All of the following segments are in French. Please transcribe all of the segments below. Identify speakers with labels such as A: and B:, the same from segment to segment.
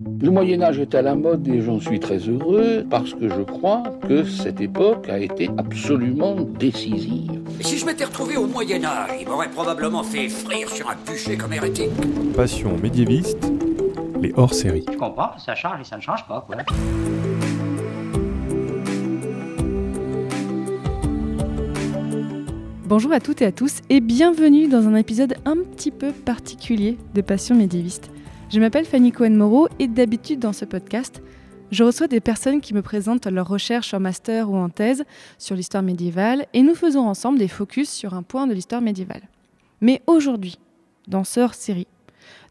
A: Le Moyen Âge est à la mode et j'en suis très heureux parce que je crois que cette époque a été absolument décisive.
B: Et si je m'étais retrouvé au Moyen Âge, il m'aurait probablement fait frire sur un bûcher comme hérétique.
C: Passion médiéviste, les hors-séries.
D: Je comprends, ça change et ça ne change pas, quoi.
E: Bonjour à toutes et à tous et bienvenue dans un épisode un petit peu particulier de Passion médiéviste. Je m'appelle Fanny Cohen-Moreau et d'habitude dans ce podcast, je reçois des personnes qui me présentent leurs recherches en master ou en thèse sur l'histoire médiévale et nous faisons ensemble des focus sur un point de l'histoire médiévale. Mais aujourd'hui, dans ce hors-série,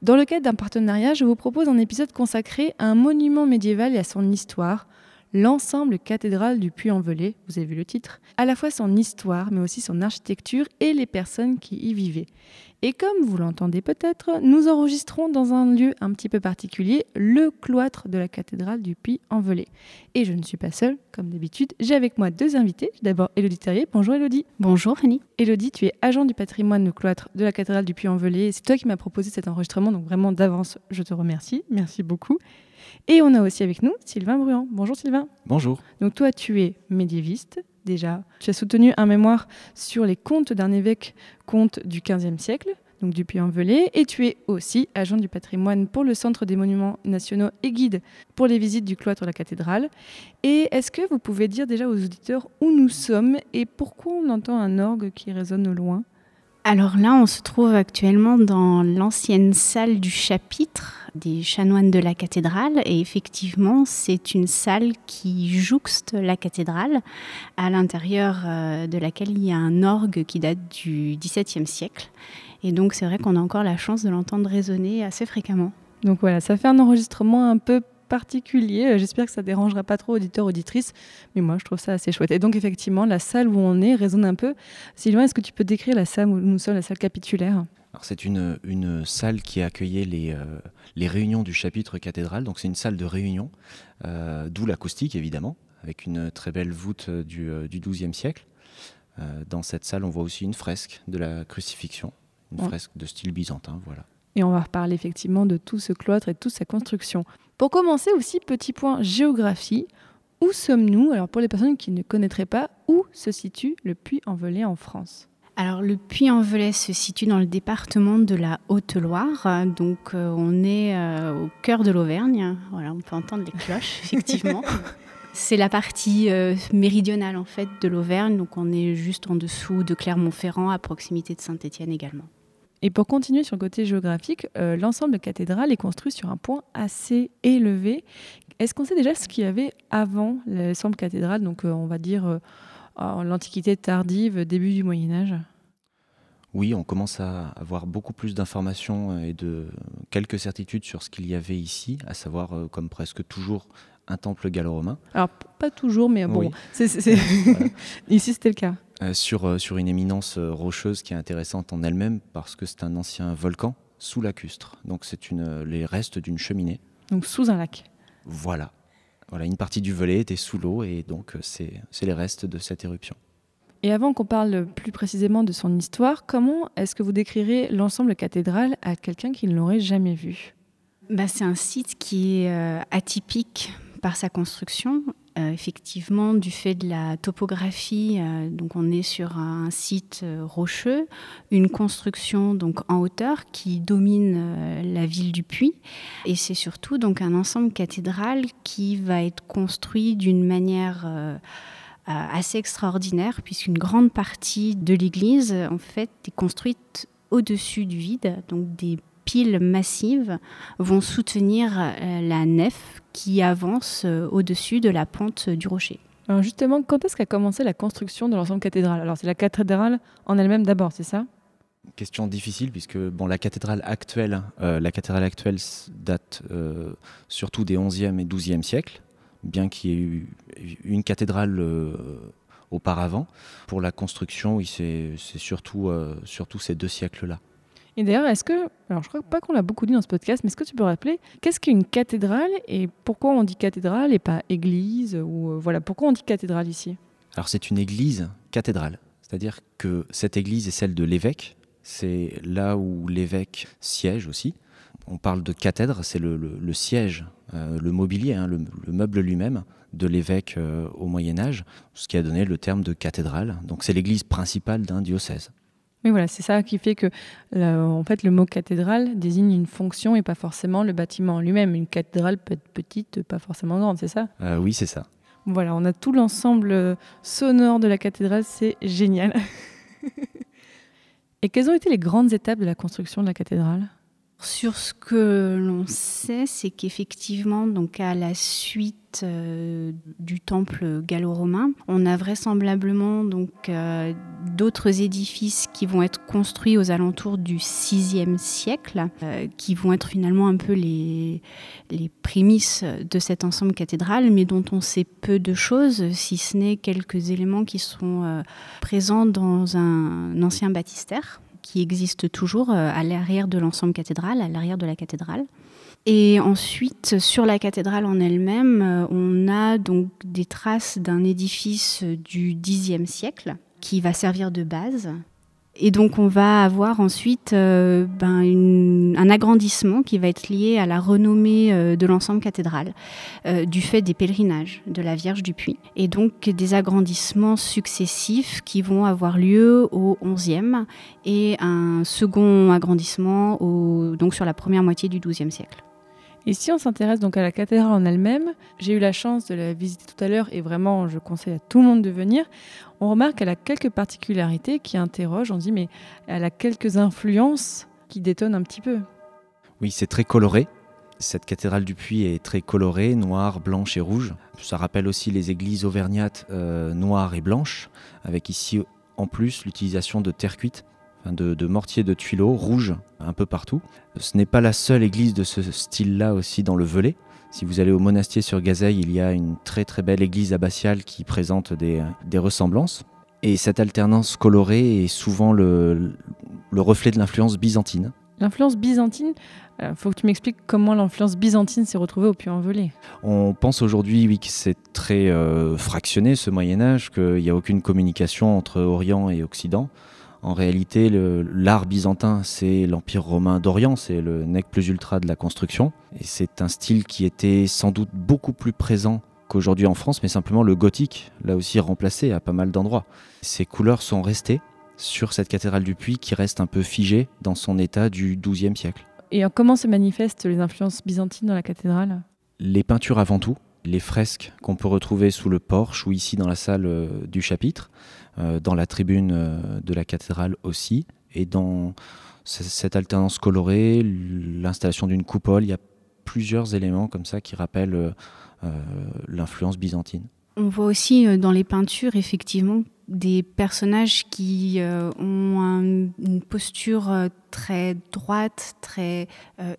E: dans le cadre d'un partenariat, je vous propose un épisode consacré à un monument médiéval et à son histoire, l'ensemble cathédrale du Puy-en-Velay, vous avez vu le titre, à la fois son histoire, mais aussi son architecture et les personnes qui y vivaient. Et comme vous l'entendez peut-être, nous enregistrons dans un lieu un petit peu particulier, le cloître de la cathédrale du Puy-en-Velay. Et je ne suis pas seule, comme d'habitude, j'ai avec moi deux invités. D'abord Elodie Terrier. Bonjour Elodie.
F: Bonjour Fanny.
E: Elodie, tu es agent du patrimoine du cloître de la cathédrale du Puy-en-Velay. C'est toi qui m'as proposé cet enregistrement, donc vraiment d'avance, je te remercie. Merci beaucoup. Et on a aussi avec nous Sylvain Bruand. Bonjour Sylvain.
G: Bonjour.
E: Donc toi, tu es médiéviste déjà. Tu as soutenu un mémoire sur les contes d'un évêque, conte du XVe siècle, donc du Puy-en-Velay, et tu es aussi agent du patrimoine pour le Centre des monuments nationaux et guide pour les visites du cloître de la cathédrale. Et est-ce que vous pouvez dire déjà aux auditeurs où nous sommes et pourquoi on entend un orgue qui résonne au loin?
F: Alors là, on se trouve actuellement dans l'ancienne salle du chapitre des chanoines de la cathédrale et effectivement, c'est une salle qui jouxte la cathédrale à l'intérieur euh, de laquelle il y a un orgue qui date du XVIIe siècle. Et donc c'est vrai qu'on a encore la chance de l'entendre résonner assez fréquemment.
E: Donc voilà, ça fait un enregistrement un peu particulier. Euh, j'espère que ça dérangera pas trop auditeurs, auditrices, mais moi je trouve ça assez chouette. Et donc effectivement, la salle où on est résonne un peu. Sylvain, est-ce que tu peux décrire la salle où nous sommes, la salle capitulaire?
G: C'est une, une salle qui accueillait les, euh, les réunions du chapitre cathédral, donc c'est une salle de réunion, euh, d'où l'acoustique évidemment, avec une très belle voûte du, du XIIe siècle. dans cette salle, on voit aussi une fresque de la crucifixion, une
E: Ouais.
G: fresque de style byzantin, voilà.
E: Et on va reparler effectivement de tout ce cloître et de toute sa construction. Pour commencer aussi, petit point géographie. Où sommes-nous? Alors pour les personnes qui ne connaîtraient pas, où se situe le Puy-en-Velay en France?
F: Alors le Puy-en-Velay se situe dans le département de la Haute-Loire, donc euh, on est euh, au cœur de l'Auvergne. Voilà, on peut entendre les cloches, effectivement. C'est la partie euh, méridionale en fait de l'Auvergne, donc on est juste en dessous de Clermont-Ferrand, à proximité de Saint-Étienne également.
E: Et pour continuer sur le côté géographique, euh, l'ensemble cathédrale est construit sur un point assez élevé. Est-ce qu'on sait déjà ce qu'il y avait avant l'ensemble cathédrale, donc euh, on va dire euh, en l'Antiquité tardive, début du Moyen Âge?
G: Oui, on commence à avoir beaucoup plus d'informations et de quelques certitudes sur ce qu'il y avait ici, à savoir, comme presque toujours, un temple gallo-romain.
E: Alors pas toujours, mais bon,
G: Oui.
E: c'est- c'est- c'est-
G: Voilà.
E: ici c'était le cas.
G: Euh, sur, euh, sur une éminence euh, rocheuse qui est intéressante en elle-même parce que c'est un ancien volcan sous lacustre. Donc c'est une, les restes d'une cheminée.
E: Donc sous un lac.
G: Voilà. Voilà, une partie du volet était sous l'eau et donc c'est c'est les restes de cette éruption.
E: Et avant qu'on parle plus précisément de son histoire, comment est-ce que vous décrirez l'ensemble cathédrale à quelqu'un qui ne l'aurait jamais vu
F: Bah, c'est un site qui est atypique par sa construction. Euh, effectivement, du fait de la topographie, euh, donc on est sur un site euh, rocheux, une construction donc en hauteur qui domine la ville du Puy, et c'est surtout donc un ensemble cathédral qui va être construit d'une manière assez extraordinaire, puisqu'une grande partie de l'église en fait est construite au-dessus du vide, donc des piles massives vont soutenir euh, la nef qui avance euh, au-dessus de la pente du rocher.
E: Alors justement, quand est-ce qu'a commencé la construction de l'ensemble cathédrale? Alors c'est la cathédrale en elle-même d'abord, c'est ça?
G: Question difficile puisque bon, la cathédrale actuelle, euh, la cathédrale actuelle date euh, surtout des 11e et 12e siècles, bien qu'il y ait eu une cathédrale euh, auparavant. Pour la construction, oui, c'est c'est surtout, euh, surtout ces deux siècles-là.
E: Et d'ailleurs, est-ce que, alors je crois pas qu'on l'a beaucoup dit dans ce podcast, mais est-ce que tu peux rappeler qu'est-ce qu'une cathédrale et pourquoi on dit cathédrale et pas église ou euh, voilà pourquoi on dit cathédrale ici?
G: Alors c'est une église cathédrale, c'est-à-dire que cette église est celle de l'évêque, c'est là où l'évêque siège aussi. On parle de cathèdre, c'est le, siège le mobilier, hein, le, meuble lui-même de l'évêque au Moyen Âge, ce qui a donné le terme de cathédrale. Donc c'est l'église principale d'un diocèse.
E: Oui, voilà, c'est ça qui fait que en fait, le mot cathédrale désigne une fonction et pas forcément le bâtiment lui-même. Une cathédrale peut être petite, pas forcément grande, c'est ça?
G: Oui, c'est ça.
E: Voilà, on a tout l'ensemble sonore de la cathédrale, c'est génial. et quelles ont été les grandes étapes de la construction de la cathédrale?
F: Sur ce que l'on sait, c'est qu'effectivement, donc à la suite euh, du temple gallo-romain, on a vraisemblablement donc euh, d'autres édifices qui vont être construits aux alentours du VIe siècle, euh, qui vont être finalement un peu les, les prémices de cet ensemble cathédral, mais dont on sait peu de choses, si ce n'est quelques éléments qui sont présents dans un ancien baptistère qui existe toujours euh, à l'arrière de l'ensemble cathédral, à l'arrière de la cathédrale. Et ensuite, sur la cathédrale en elle-même, euh, on a donc des traces d'un édifice du Xe siècle qui va servir de base et donc on va avoir ensuite euh, ben, un agrandissement qui va être lié à la renommée euh, de l'ensemble cathédral, euh, du fait des pèlerinages de la Vierge du Puy. Et donc des agrandissements successifs qui vont avoir lieu au XIe et un second agrandissement donc sur la première moitié du XIIe siècle.
E: Et si on s'intéresse donc à la cathédrale en elle-même, j'ai eu la chance de la visiter tout à l'heure et vraiment je conseille à tout le monde de venir. On remarque qu'elle a quelques particularités qui interrogent. On dit mais elle a quelques influences qui détonnent un petit peu.
G: Oui, c'est très coloré. Cette cathédrale du Puy est très colorée, noire, blanche et rouge. Ça rappelle aussi les églises auvergnates euh, noires et blanches, avec ici en plus l'utilisation de terre cuite de, mortier de tuileaux rouges un peu partout. Ce n'est pas la seule église de ce style-là aussi dans le Velay. Si vous allez au monastier sur Gazeille, il y a une très très belle église abbatiale qui présente des, ressemblances. Et cette alternance colorée est souvent le, reflet de l'influence byzantine.
E: L'influence byzantine, il euh, faut que tu m'expliques comment l'influence byzantine s'est retrouvée au Puy-en-Velay.
G: On pense aujourd'hui oui, que c'est très euh, fractionné ce Moyen Âge, qu'il n'y a aucune communication entre Orient et Occident. En réalité, l'art byzantin, c'est l'Empire romain d'Orient, c'est le nec plus ultra de la construction. Et c'est un style qui était sans doute beaucoup plus présent qu'aujourd'hui en France, mais simplement le gothique l'a aussi remplacé à pas mal d'endroits. Ces couleurs sont restées sur cette cathédrale du Puy qui reste un peu figée dans son état du XIIe siècle.
E: Et comment se manifestent les influences byzantines dans la cathédrale?
G: Les peintures avant tout, les fresques qu'on peut retrouver sous le porche ou ici dans la salle euh, du chapitre, dans la tribune euh, de la cathédrale aussi, et dans cette alternance colorée, l'installation d'une coupole, il y a plusieurs éléments comme ça qui rappellent l'influence byzantine.
F: On voit aussi dans les peintures effectivement des personnages qui ont une posture très droite, très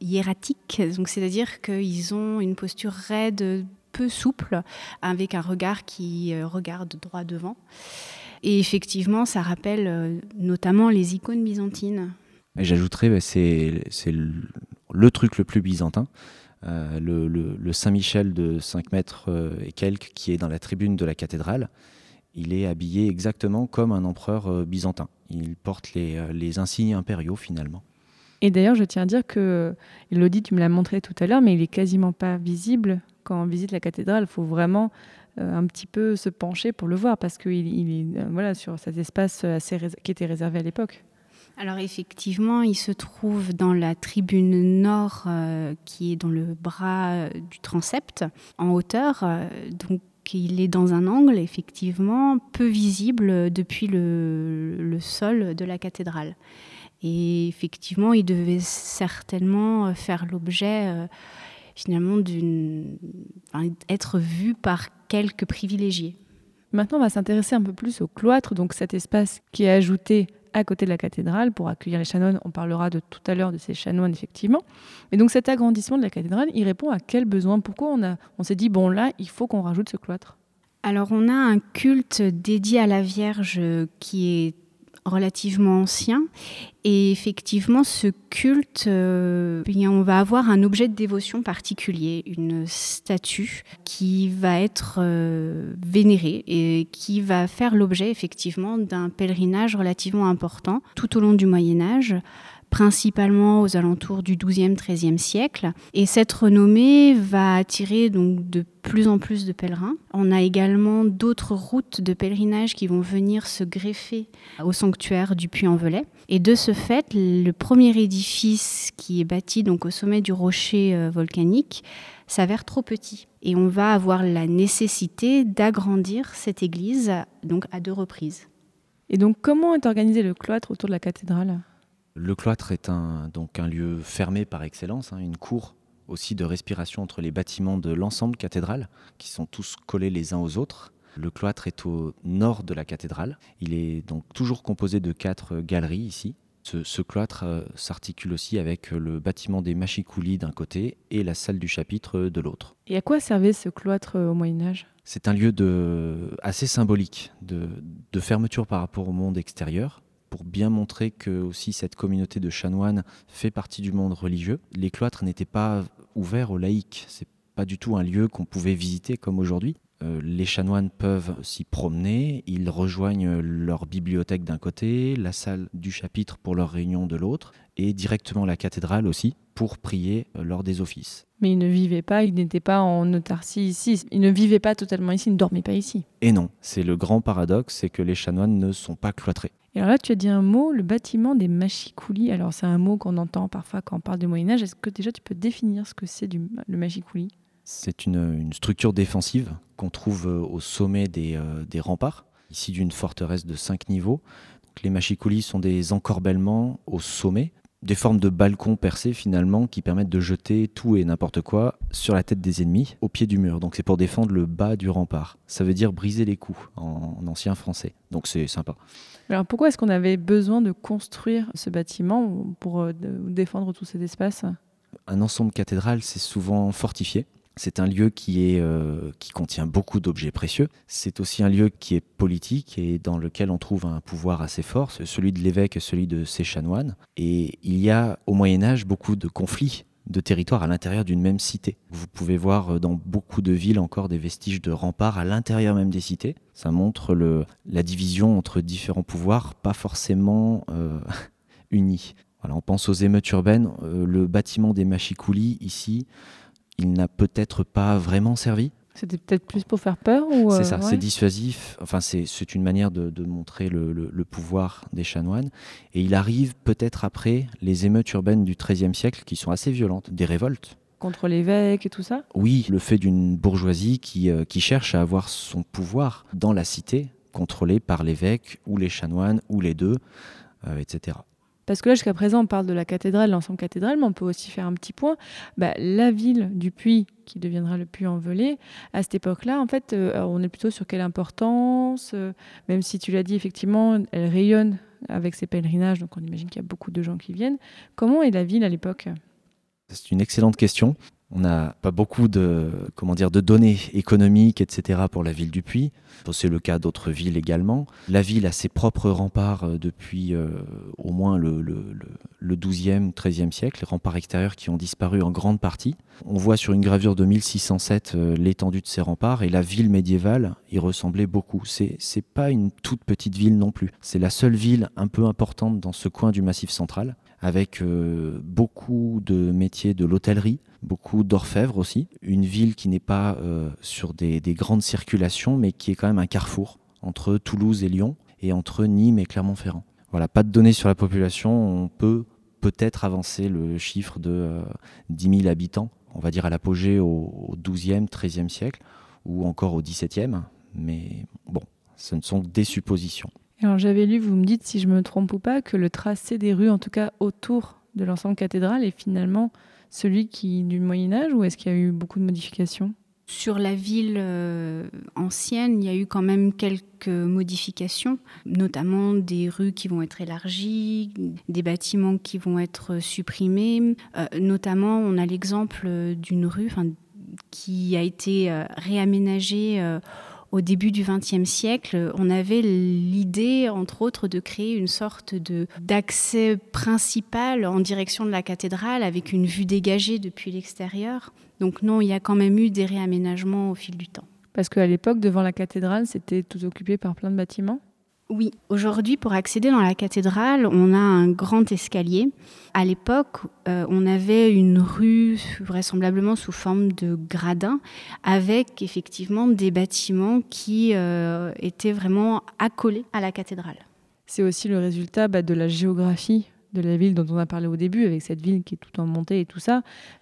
F: hiératique. Donc c'est-à-dire qu'ils ont une posture raide, peu souple, avec un regard qui euh, regarde droit devant. Et effectivement, ça rappelle euh, notamment les icônes byzantines.
G: J'ajouterais, bah, c'est le, truc le plus byzantin. Euh, le, Saint-Michel de 5 mètres et quelques qui est dans la tribune de la cathédrale, il est habillé exactement comme un empereur byzantin. Il porte les, les, insignes impériaux finalement.
E: Et d'ailleurs, je tiens à dire que, Elodie, tu me l'as montré tout à l'heure, mais il est quasiment pas visible quand on visite la cathédrale, il faut vraiment euh, un petit peu se pencher pour le voir parce qu'il il est euh, voilà, sur cet espace qui était réservé à l'époque.
F: Alors effectivement, il se trouve dans la tribune nord euh, qui est dans le bras du transept en hauteur. donc il est dans un angle effectivement peu visible depuis le sol de la cathédrale. Et effectivement, il devait certainement faire l'objet finalement d'une, être vu par quelques privilégiés.
E: Maintenant, on va s'intéresser un peu plus au cloître, donc cet espace qui est ajouté à côté de la cathédrale pour accueillir les chanoines. On parlera de tout à l'heure de ces chanoines, effectivement. Et donc cet agrandissement de la cathédrale, il répond à quel besoin? Pourquoi on, a, on s'est dit, bon là, il faut qu'on rajoute ce cloître?
F: Alors on a un culte dédié à la Vierge qui est relativement ancien. Et effectivement, ce culte, euh, on va avoir un objet de dévotion particulier, une statue qui va être euh, vénérée et qui va faire l'objet effectivement d'un pèlerinage relativement important tout au long du Moyen Âge principalement aux alentours du XIIe, XIIIe siècle. Et cette renommée va attirer donc de plus en plus de pèlerins. On a également d'autres routes de pèlerinage qui vont venir se greffer au sanctuaire du Puy-en-Velay. Et de ce fait, le premier édifice qui est bâti donc au sommet du rocher euh, volcanique s'avère trop petit. Et on va avoir la nécessité d'agrandir cette église donc à deux reprises.
E: Et donc comment est organisé le cloître autour de la cathédrale?
G: Le cloître est un, donc un lieu fermé par excellence, hein, une cour aussi de respiration entre les bâtiments de l'ensemble cathédrale, qui sont tous collés les uns aux autres. Le cloître est au nord de la cathédrale. Il est donc toujours composé de quatre galeries ici. Ce, cloître euh, s'articule aussi avec le bâtiment des Machicoulis d'un côté et la salle du chapitre de l'autre.
E: Et à quoi servait ce cloître euh, au Moyen Âge
G: C'est un lieu de, assez symbolique, de, de fermeture par rapport au monde extérieur, pour bien montrer que aussi cette communauté de chanoines fait partie du monde religieux. Les cloîtres n'étaient pas ouverts aux laïcs. C'est pas du tout un lieu qu'on pouvait visiter comme aujourd'hui. Euh, les chanoines peuvent s'y promener, ils rejoignent leur bibliothèque d'un côté, la salle du chapitre pour leur réunion de l'autre, et directement la cathédrale aussi pour prier euh, lors des offices.
E: Mais ils ne vivaient pas, ils n'étaient pas en autarcie ici, ils ne vivaient pas totalement ici, ils ne dormaient pas ici.
G: Et non, c'est le grand paradoxe, c'est que les chanoines ne sont pas cloîtrés.
E: Et alors là, tu as dit un mot, le bâtiment des machicoulis. Alors c'est un mot qu'on entend parfois quand on parle du Moyen Âge. Est-ce que déjà tu peux définir ce que c'est le machicouli
G: c'est une, structure défensive qu'on trouve euh, au sommet euh, des, remparts, ici d'une forteresse de 5 niveaux. les machicoulis sont des encorbellements au sommet, des formes de balcons percés finalement qui permettent de jeter tout et n'importe quoi sur la tête des ennemis au pied du mur. Donc c'est pour défendre le bas du rempart. Ça veut dire briser les coups en, ancien français. Donc c'est sympa.
E: Alors pourquoi est-ce qu'on avait besoin de construire ce bâtiment pour euh, défendre tous ces espaces?
G: Un ensemble cathédral, c'est souvent fortifié. C'est un lieu euh, qui contient beaucoup d'objets précieux. C'est aussi un lieu qui est politique et dans lequel on trouve un pouvoir assez fort, celui de l'évêque et celui de ses chanoines. Et il y a au Moyen Âge beaucoup de conflits de territoires à l'intérieur d'une même cité. Vous pouvez voir euh, dans beaucoup de villes encore des vestiges de remparts à l'intérieur même des cités. Ça montre la division entre différents pouvoirs, pas forcément euh, unis. On pense aux émeutes urbaines. le bâtiment des Machicoulis, ici, il n'a peut-être pas vraiment servi.
E: C'était peut-être plus pour faire peur
G: C'est ça, euh, c'est dissuasif. Enfin, c'est une manière de, montrer le, pouvoir des chanoines. Et il arrive peut-être après les émeutes urbaines du XIIIe siècle qui sont assez violentes, des révoltes.
E: Contre l'évêque et tout ça?
G: Oui, le fait d'une bourgeoisie qui, euh, qui cherche à avoir son pouvoir dans la cité, contrôlée par l'évêque ou les chanoines ou les deux, euh, etc.
E: Parce que là, jusqu'à présent, on parle de la cathédrale, l'ensemble cathédrale, mais on peut aussi faire un petit point. Bah, la ville du Puy, qui deviendra le Puy-en-Velay, à cette époque-là, en fait, euh, on est plutôt sur quelle importance euh, Même si tu l'as dit, effectivement, elle rayonne avec ses pèlerinages, donc on imagine qu'il y a beaucoup de gens qui viennent. Comment est la ville à l'époque?
G: C'est une excellente question. On n'a pas beaucoup de, comment dire, de données économiques, etc. pour la ville du Puy. C'est le cas d'autres villes également. La ville a ses propres remparts euh, depuis euh, au moins le, le, le, 12e, 13e siècle, remparts extérieurs qui ont disparu en grande partie. On voit sur une gravure de 1607 euh, l'étendue de ces remparts et la ville médiévale y ressemblait beaucoup. C'est pas une toute petite ville non plus. C'est la seule ville un peu importante dans ce coin du Massif central avec beaucoup de métiers de l'hôtellerie, beaucoup d'orfèvres aussi. Une ville qui n'est pas euh, sur des, grandes circulations, mais qui est quand même un carrefour entre Toulouse et Lyon et entre Nîmes et Clermont-Ferrand. Voilà, pas de données sur la population. On peut peut-être avancer le chiffre de 10 euh, 000 habitants, on va dire à l'apogée au, 12e, 13e siècle, ou encore au 17e. Mais bon, ce ne sont que des suppositions.
E: Alors j'avais lu, vous me dites si je me trompe ou pas, que le tracé des rues, en tout cas autour de l'ensemble cathédrale, est finalement celui qui du Moyen Âge ou est-ce qu'il y a eu beaucoup de modifications?
F: Sur la ville euh, ancienne, il y a eu quand même quelques modifications, notamment des rues qui vont être élargies, des bâtiments qui vont être supprimés. Euh, notamment, on a l'exemple d'une rue qui a été euh, réaménagée au début du XXe siècle, on avait l'idée, entre autres, de créer une sorte de d'accès principal en direction de la cathédrale avec une vue dégagée depuis l'extérieur. Donc non, il y a quand même eu des réaménagements au fil du temps.
E: Parce qu'à l'époque, devant la cathédrale, c'était tout occupé par plein de bâtiments?
F: Oui, aujourd'hui, pour accéder dans la cathédrale, on a un grand escalier. À l'époque, euh, on avait une rue vraisemblablement sous forme de gradin, avec effectivement des bâtiments qui euh, étaient vraiment accolés à la cathédrale.
E: C'est aussi le résultat bah, de la géographie de la ville dont on a parlé au début, avec cette ville qui est tout en montée et tout ça,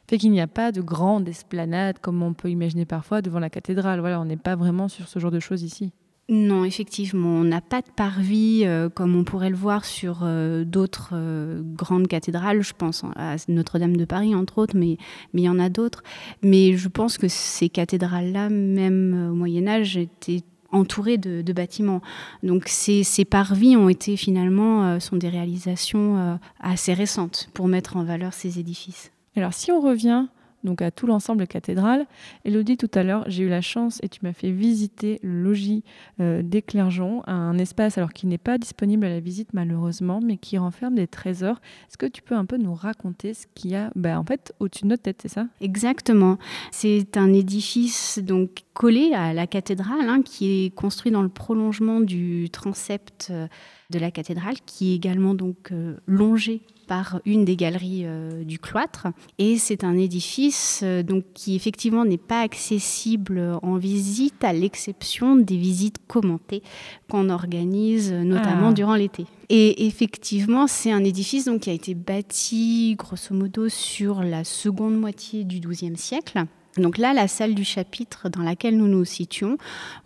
E: fait qu'il n'y a pas de grande esplanade comme on peut imaginer parfois devant la cathédrale. Voilà, on n'est pas vraiment sur ce genre de choses ici.
F: Non, effectivement, on n'a pas de parvis euh, comme on pourrait le voir sur euh, d'autres euh, grandes cathédrales. Je pense à Notre-Dame de Paris, entre autres, mais il y en a d'autres. Mais je pense que ces cathédrales-là, même au Moyen Âge, étaient entourées de, de bâtiments. Donc ces, ces, parvis ont été finalement sont des réalisations assez récentes pour mettre en valeur ces édifices.
E: Alors si on revient donc à tout l'ensemble cathédral. Elodie, tout à l'heure, j'ai eu la chance et tu m'as fait visiter le logis euh, des Clergeons, un espace alors qui n'est pas disponible à la visite malheureusement, mais qui renferme des trésors. Est-ce que tu peux un peu nous raconter ce qu'il y a ben, en fait au-dessus de notre tête, c'est ça?
F: Exactement. C'est un édifice donc collé à la cathédrale, hein, qui est construit dans le prolongement du transept euh, de la cathédrale, qui est également donc euh, longé par une des galeries euh, du cloître. Et c'est un édifice euh, donc, qui effectivement n'est pas accessible en visite, à l'exception des visites commentées qu'on organise notamment ah. durant l'été. Et effectivement, c'est un édifice donc, qui a été bâti grosso modo sur la seconde moitié du XIIe siècle. Donc là, la salle du chapitre dans laquelle nous nous situons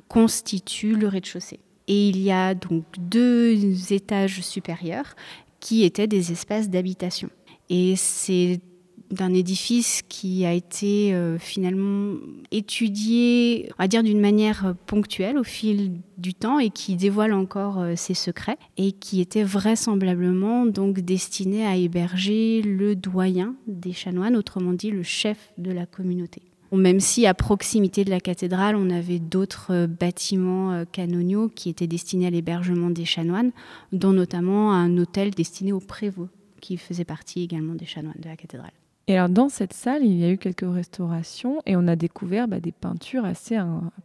F: constitue le rez-de-chaussée. Et il y a donc deux étages supérieurs qui étaient des espaces d'habitation. Et c'est d'un édifice qui a été euh, finalement étudié, on va dire d'une manière ponctuelle au fil du temps et qui dévoile encore euh, ses secrets et qui était vraisemblablement donc destiné à héberger le doyen des chanoines, autrement dit le chef de la communauté. Même si à proximité de la cathédrale, on avait d'autres euh, bâtiments euh, canoniaux qui étaient destinés à l'hébergement des chanoines, dont notamment un hôtel destiné aux prévôts, qui faisait partie également des chanoines de la cathédrale.
E: Et alors dans cette salle, il y a eu quelques restaurations et on a découvert bah, des peintures assez,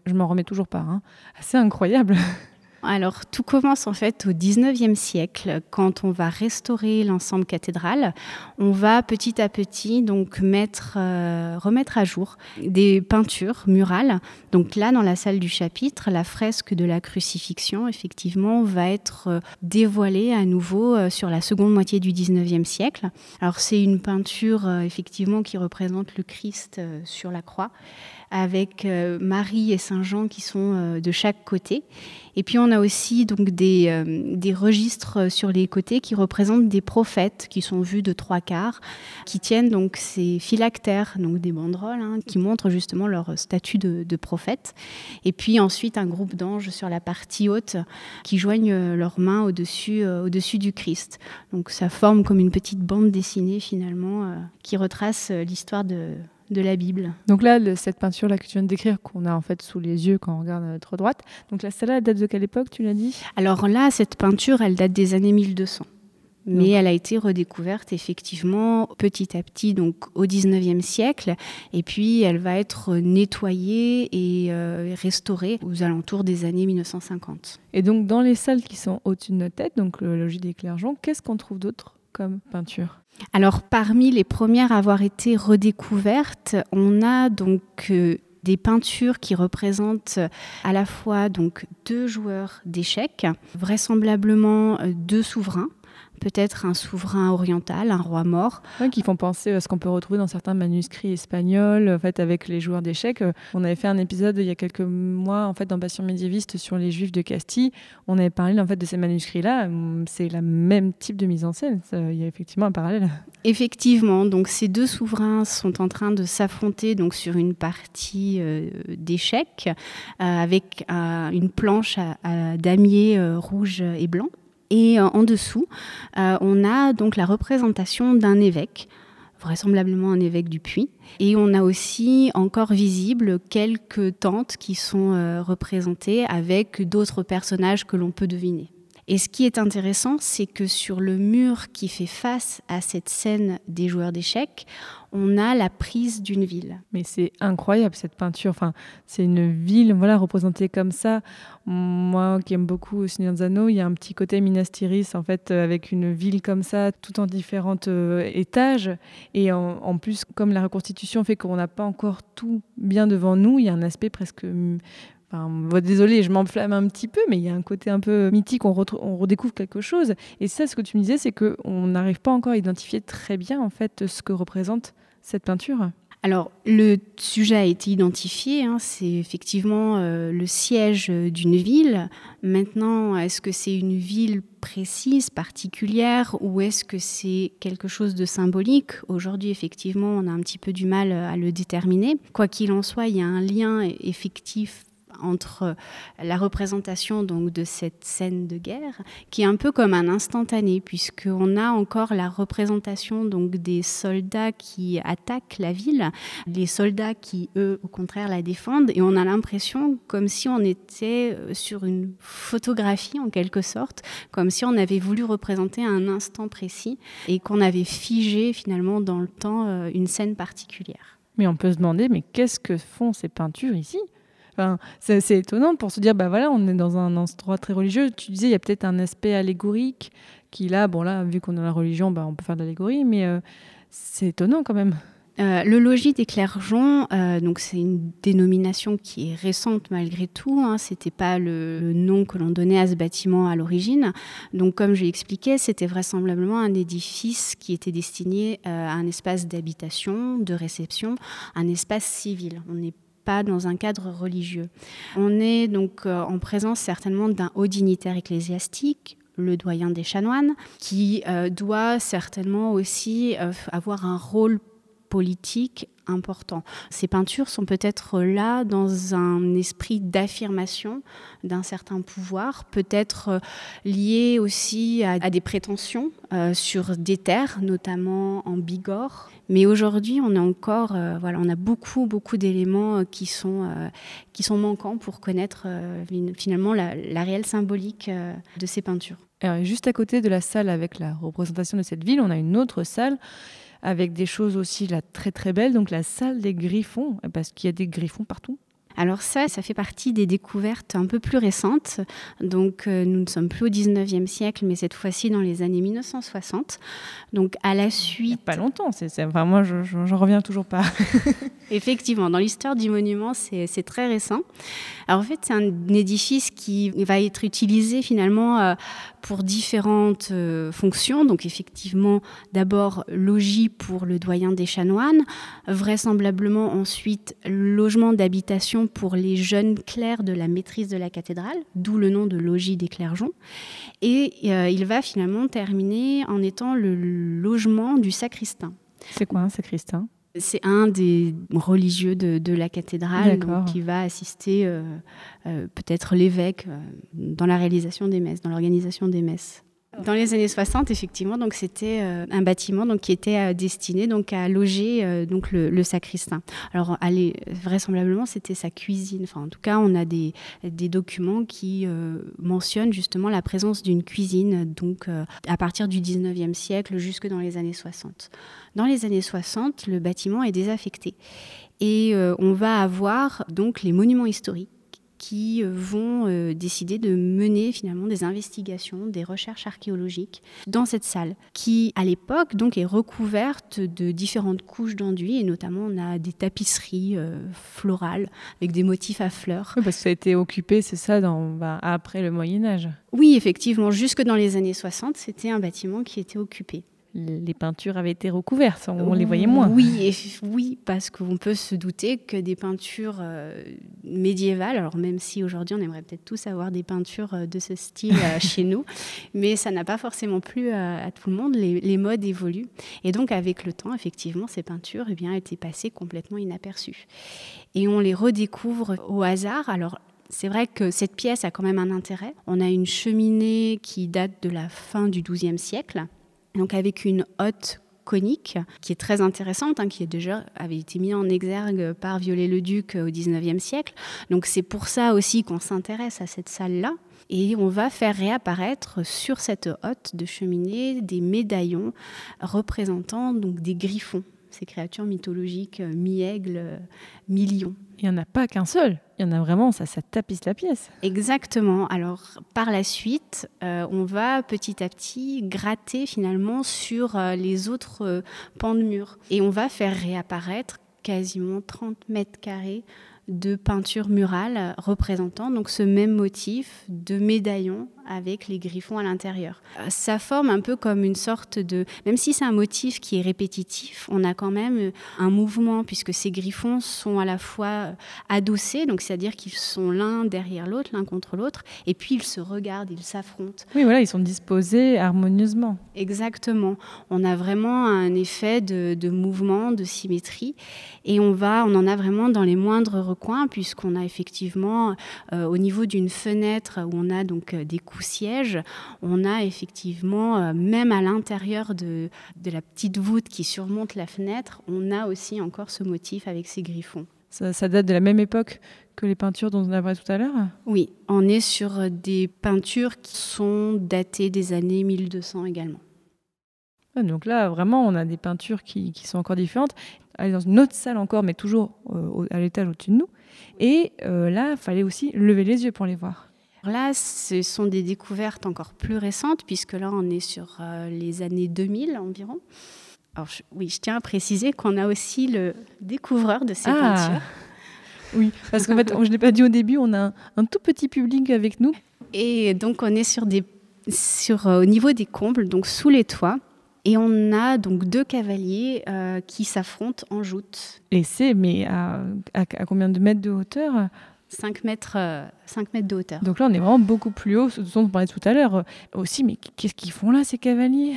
E: je m'en remets toujours pas, hein, assez incroyables.
F: Alors tout commence en fait au 19e siècle quand on va restaurer l'ensemble cathédral. On va petit à petit donc euh, remettre à jour des peintures murales. Donc là dans la salle du chapitre, la fresque de la crucifixion effectivement va être euh, dévoilée à nouveau euh, sur la seconde moitié du 19e siècle. Alors c'est une peinture effectivement qui représente le Christ sur la croix avec Marie et Saint Jean qui sont de chaque côté. Et puis on a aussi donc des, euh, des registres sur les côtés qui représentent des prophètes qui sont vus de trois quarts, qui tiennent donc ces phylactères, donc des banderoles, hein, qui montrent justement leur statut de, prophète. Et puis ensuite un groupe d'anges sur la partie haute qui joignent leurs mains au-dessus euh, au-dessus du Christ. Donc ça forme comme une petite bande dessinée finalement euh, qui retrace l'histoire de de la Bible.
E: Donc là, cette peinture-là que tu viens de décrire, qu'on a en fait sous les yeux quand on regarde à notre droite, donc là, celle-là, date de quelle époque, tu l'as dit?
F: Alors là, cette peinture, elle date des années 1200. Mais elle a été redécouverte effectivement petit à petit, donc au 19e siècle. Et puis, elle va être nettoyée et euh, restaurée aux alentours des années 1950.
E: Et donc, dans les salles qui sont au-dessus de notre tête, donc le logis des clergeons, qu'est-ce qu'on trouve d'autre?
F: Alors parmi les premières à avoir été redécouvertes, on a donc euh, des peintures qui représentent à la fois donc deux joueurs d'échecs, vraisemblablement euh, deux souverains peut-être un souverain oriental, un roi mort.
E: qui font penser à ce qu'on peut retrouver dans certains manuscrits espagnols, en fait, avec les joueurs d'échecs. On avait fait un épisode il y a quelques mois, en fait, dans Passion médiéviste sur les Juifs de Castille. On avait parlé en fait de ces manuscrits-là. C'est le même type de mise en scène. Il y a effectivement un parallèle.
F: Effectivement, donc ces deux souverains sont en train de s'affronter donc sur une partie euh, d'échecs euh, avec euh, une planche à, damier rouge et blanc. Et euh, en dessous, euh, on a donc la représentation d'un évêque vraisemblablement un évêque du Puy. Et on a aussi encore visible quelques tentes qui sont euh, représentées avec d'autres personnages que l'on peut deviner. Et ce qui est intéressant, c'est que sur le mur qui fait face à cette scène des joueurs d'échecs, on a la prise d'une ville.
E: Mais c'est incroyable cette peinture. Enfin, c'est une ville, voilà, représentée comme ça. Moi, qui aime beaucoup Seigneur il y a un petit côté Minas Tirith, en fait, euh, avec une ville comme ça, tout en différents euh, étages. Et en, plus, comme la reconstitution fait qu'on n'a pas encore tout bien devant nous, il y a un aspect presque Enfin, désolé, je m'enflamme un petit peu, mais il y a un côté un peu mythique, on, redécouvre quelque chose. Et ça, ce que tu me disais, c'est qu'on n'arrive pas encore à identifier très bien en fait ce que représente cette peinture.
F: Alors, le sujet a été identifié, hein, c'est effectivement euh, le siège d'une ville. Maintenant, est-ce que c'est une ville précise, particulière, ou est-ce que c'est quelque chose de symbolique? Aujourd'hui, effectivement, on a un petit peu du mal à le déterminer. Quoi qu'il en soit, il y a un lien effectif entre la représentation donc de cette scène de guerre, qui est un peu comme un instantané, puisqu'on a encore la représentation donc des soldats qui attaquent la ville, les soldats qui eux au contraire la défendent, et on a l'impression comme si on était euh, sur une photographie en quelque sorte, comme si on avait voulu représenter un instant précis et qu'on avait figé finalement dans le temps euh, une scène particulière.
E: Mais on peut se demander, mais qu'est-ce que font ces peintures ici? C'est étonnant pour se dire, bah voilà, on est dans un endroit très religieux. Tu disais, il y a peut-être un aspect allégorique qui là, bon là, vu qu'on a la religion, bah, on peut faire de l'allégorie, mais euh, c'est étonnant quand même.
F: Euh, le logis des clergeons, euh, donc c'est une dénomination qui est récente malgré tout. Hein, c'était pas le, nom que l'on donnait à ce bâtiment à l'origine. Donc, comme j'ai expliqué, c'était vraisemblablement un édifice qui était destiné à un espace d'habitation, de réception, un espace civil. On n'est pas dans un cadre religieux. On est donc euh, en présence certainement d'un haut dignitaire ecclésiastique, le doyen des chanoines, qui euh, doit certainement aussi euh, avoir un rôle politique important. Ces peintures sont peut-être là dans un esprit d'affirmation d'un certain pouvoir, peut-être lié aussi à, des prétentions sur des terres, notamment en Bigorre. Mais aujourd'hui, on a encore, euh, voilà, on a beaucoup, beaucoup d'éléments qui sont qui sont manquants pour connaître finalement la, réelle symbolique de ces peintures.
E: Juste à côté de la salle avec la représentation de cette ville, on a une autre salle avec des choses aussi là très très belles. Donc la salle des griffons, parce qu'il y a des griffons partout.
F: Alors ça, ça fait partie des découvertes un peu plus récentes. Donc euh, nous ne sommes plus au 19e siècle, mais cette fois-ci dans les années 1960. Donc à la suite...
E: Pas longtemps, c'est, enfin, moi je n'en reviens toujours pas.
F: Effectivement, dans l'histoire du monument, c'est, très récent. Alors en fait, c'est un édifice qui va être utilisé finalement euh, pour différentes euh, fonctions. Donc effectivement, d'abord logis pour le doyen des chanoines, vraisemblablement ensuite logement d'habitation pour les jeunes clercs de la maîtrise de la cathédrale, d'où le nom de logis des clergeons. Et euh, il va finalement terminer en étant le logement du sacristain.
E: C'est quoi un sacristain?
F: C'est un des religieux de, la cathédrale qui va assister euh, euh, peut-être l'évêque dans la réalisation des messes, dans l'organisation des messes. Dans les années 60, effectivement, donc c'était euh, un bâtiment donc qui était euh, destiné donc à loger euh, donc le, sacristain. Alors, vraisemblablement, c'était sa cuisine. Enfin, en tout cas, on a des, des documents qui mentionnent justement la présence d'une cuisine donc à partir du 19e siècle jusque dans les années 60. Dans les années 60, le bâtiment est désaffecté et on va avoir donc les monuments historiques qui euh, vont euh, décider de mener finalement des investigations, des recherches archéologiques dans cette salle, qui à l'époque donc est recouverte de différentes couches d'enduit et notamment on a des tapisseries euh, florales avec des motifs à fleurs.
E: Oui, parce que ça a été occupé, c'est ça, dans, bah, après le Moyen Âge.
F: Oui, effectivement, jusque dans les années 60, c'était un bâtiment qui était occupé
E: les peintures avaient été recouvertes, on les voyait moins.
F: Oui, oui parce qu'on peut se douter que des peintures euh, médiévales, alors même si aujourd'hui on aimerait peut-être tous avoir des peintures euh, de ce style euh, chez nous, mais ça n'a pas forcément plu à, tout le monde, les, modes évoluent. Et donc avec le temps, effectivement, ces peintures eh bien, étaient passées complètement inaperçues. Et on les redécouvre au hasard. Alors c'est vrai que cette pièce a quand même un intérêt. On a une cheminée qui date de la fin du XIIe siècle avec une hotte conique, qui est très intéressante, hein, qui est déjà été mis en exergue par Viollet-le-Duc au XIXe siècle. Donc c'est pour ça aussi qu'on s'intéresse à cette salle-là. Et on va faire réapparaître sur cette hotte de cheminée des médaillons représentant donc des griffons, ces créatures mythologiques euh, mi-aigle, euh, mi-lion.
E: Il n'y en a pas qu'un seul. Il y en a vraiment, ça, ça tapisse la pièce.
F: Exactement. Alors, par la suite, euh, on va petit à petit gratter finalement sur les autres pans de mur. Et on va faire réapparaître quasiment 30 mètres carrés de peinture murale représentant donc ce même motif de médaillon avec les griffons à l'intérieur. Euh, ça forme un peu comme une sorte de... Même si c'est un motif qui est répétitif, on a quand même un mouvement puisque ces griffons sont à la fois euh, adossés, donc c'est-à-dire qu'ils sont l'un derrière l'autre, l'un contre l'autre, et puis ils se regardent, ils s'affrontent.
E: Oui, voilà, ils sont disposés harmonieusement.
F: Exactement. On a vraiment un effet de, mouvement, de symétrie, et on va, on en a vraiment dans les moindres recoins puisqu'on a effectivement euh, au niveau d'une fenêtre où on a donc des siège, on a effectivement, euh, même à l'intérieur de, la petite voûte qui surmonte la fenêtre, on a aussi encore ce motif avec ces griffons.
E: Ça, date de la même époque que les peintures dont on a parlé tout à l'heure?
F: Oui, on est sur des peintures qui sont datées des années 1200 également.
E: donc là, vraiment, on a des peintures qui, sont encore différentes. Elle est dans une autre salle encore, mais toujours euh, à l'étage au-dessus de nous. Et euh, là, il fallait aussi lever les yeux pour les voir.
F: Là, ce sont des découvertes encore plus récentes, puisque là, on est sur euh, les années 2000 environ. Alors, oui, je tiens à préciser qu'on a aussi le découvreur de ces ah. peintures.
E: Oui, parce qu'en fait, je ne l'ai pas dit au début, on a un, tout petit public avec nous.
F: Et donc, on est sur des, sur, euh, au niveau des combles, donc sous les toits. Et on a donc deux cavaliers euh, qui s'affrontent en joute.
E: Et c'est, mais à, à, combien de mètres de hauteur?
F: 5 mètres, 5 euh, mètres de hauteur.
E: Donc là, on est vraiment beaucoup plus haut, ce dont on parlait tout à l'heure. Euh, aussi, mais qu'est-ce qu'ils font là, ces cavaliers?